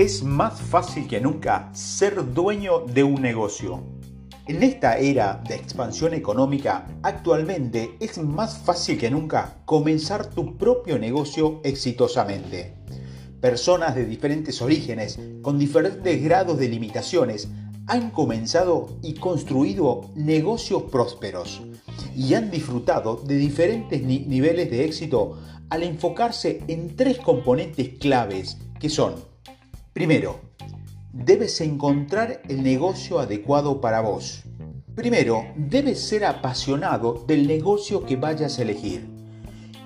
Es más fácil que nunca ser dueño de un negocio. En esta era de expansión económica, actualmente es más fácil que nunca comenzar tu propio negocio exitosamente. Personas de diferentes orígenes, con diferentes grados de limitaciones, han comenzado y construido negocios prósperos y han disfrutado de diferentes niveles de éxito al enfocarse en tres componentes claves que son, primero, debes encontrar el negocio adecuado para vos. Primero, debes ser apasionado del negocio que vayas a elegir.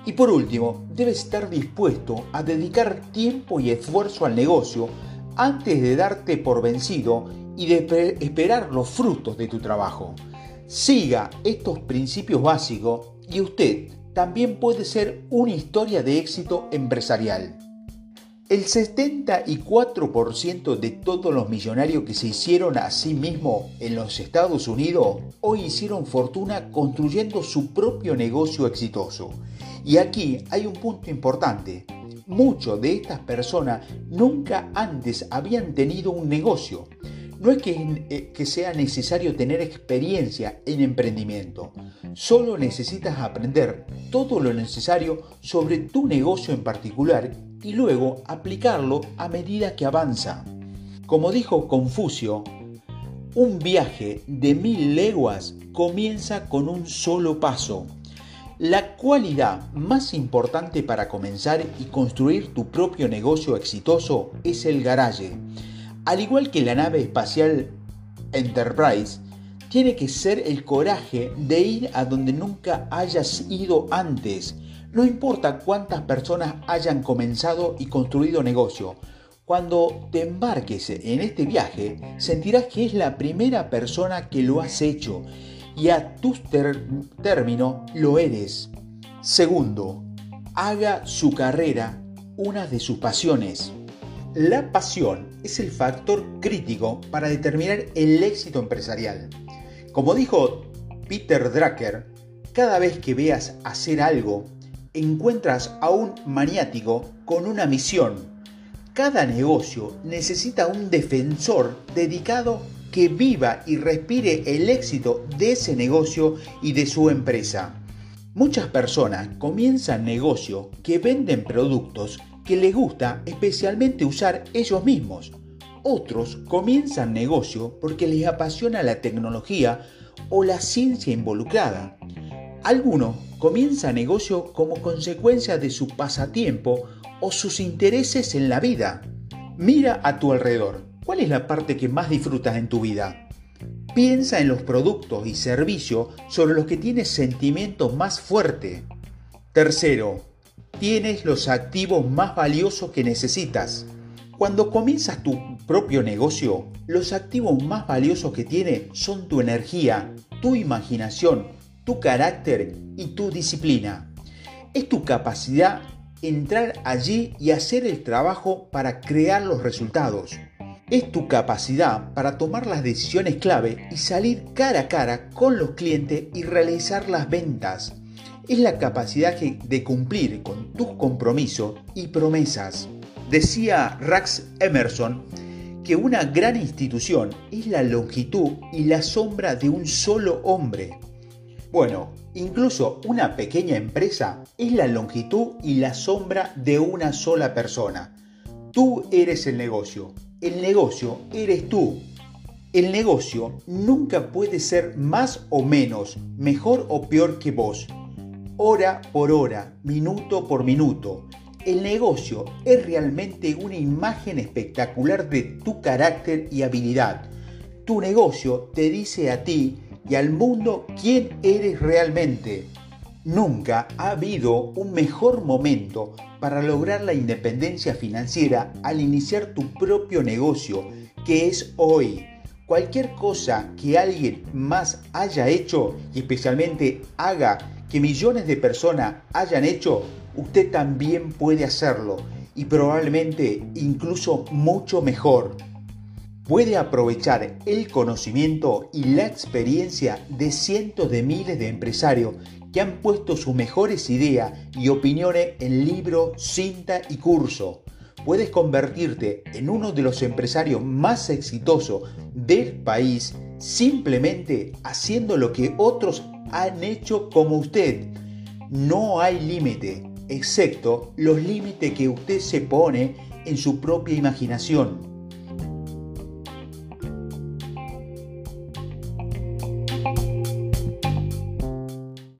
Y por último, debes estar dispuesto a dedicar tiempo y esfuerzo al negocio antes de darte por vencido y de esperar los frutos de tu trabajo. Siga estos principios básicos y usted también puede ser una historia de éxito empresarial. El 74% de todos los millonarios que se hicieron a sí mismos en los Estados Unidos hoy hicieron fortuna construyendo su propio negocio exitoso. Y aquí hay un punto importante. Muchos de estas personas nunca antes habían tenido un negocio. No es eh, que, sea necesario tener experiencia en emprendimiento, solo necesitas aprender todo lo necesario sobre tu negocio en particular y luego aplicarlo a medida que avanza. Como dijo Confucio, un viaje de mil leguas comienza con un solo paso. La cualidad más importante para comenzar y construir tu propio negocio exitoso es el garaje al igual que la nave espacial Enterprise, tiene que ser el coraje de ir a donde nunca hayas ido antes. No importa cuántas personas hayan comenzado y construido negocio. Cuando te embarques en este viaje, sentirás que es la primera persona que lo has hecho y a tu término lo eres. Segundo, haga su carrera una de sus pasiones. La pasión es el factor crítico para determinar el éxito empresarial. Como dijo Peter Drucker, cada vez que veas hacer algo, encuentras a un maniático con una misión. Cada negocio necesita un defensor dedicado que viva y respire el éxito de ese negocio y de su empresa. Muchas personas comienzan negocio que venden productos que les gusta especialmente usar ellos mismos. Otros comienzan negocio porque les apasiona la tecnología o la ciencia involucrada. Algunos comienzan negocio como consecuencia de su pasatiempo o sus intereses en la vida. Mira a tu alrededor. ¿Cuál es la parte que más disfrutas en tu vida? Piensa en los productos y servicios sobre los que tienes sentimientos más fuertes. Tercero, tienes los activos más valiosos que necesitas. Cuando comienzas tu propio negocio, los activos más valiosos que tienes son tu energía, tu imaginación, tu carácter y tu disciplina. Es tu capacidad entrar allí y hacer el trabajo para crear los resultados. Es tu capacidad para tomar las decisiones clave y salir cara a cara con los clientes y realizar las ventas es la capacidad de cumplir con tus compromisos y promesas. Decía Rax Emerson que una gran institución es la longitud y la sombra de un solo hombre. Bueno, incluso una pequeña empresa es la longitud y la sombra de una sola persona. Tú eres el negocio, el negocio eres tú. El negocio nunca puede ser más o menos, mejor o peor que vos hora por hora, minuto por minuto. El negocio es realmente una imagen espectacular de tu carácter y habilidad. Tu negocio te dice a ti y al mundo quién eres realmente. Nunca ha habido un mejor momento para lograr la independencia financiera al iniciar tu propio negocio, que es hoy. Cualquier cosa que alguien más haya hecho y especialmente haga que millones de personas hayan hecho, usted también puede hacerlo y probablemente incluso mucho mejor. Puede aprovechar el conocimiento y la experiencia de cientos de miles de empresarios que han puesto sus mejores ideas y opiniones en libro, cinta y curso. puedes convertirte en uno de los empresarios más exitosos del país simplemente haciendo lo que otros han hecho como usted. No hay límite, excepto los límites que usted se pone en su propia imaginación.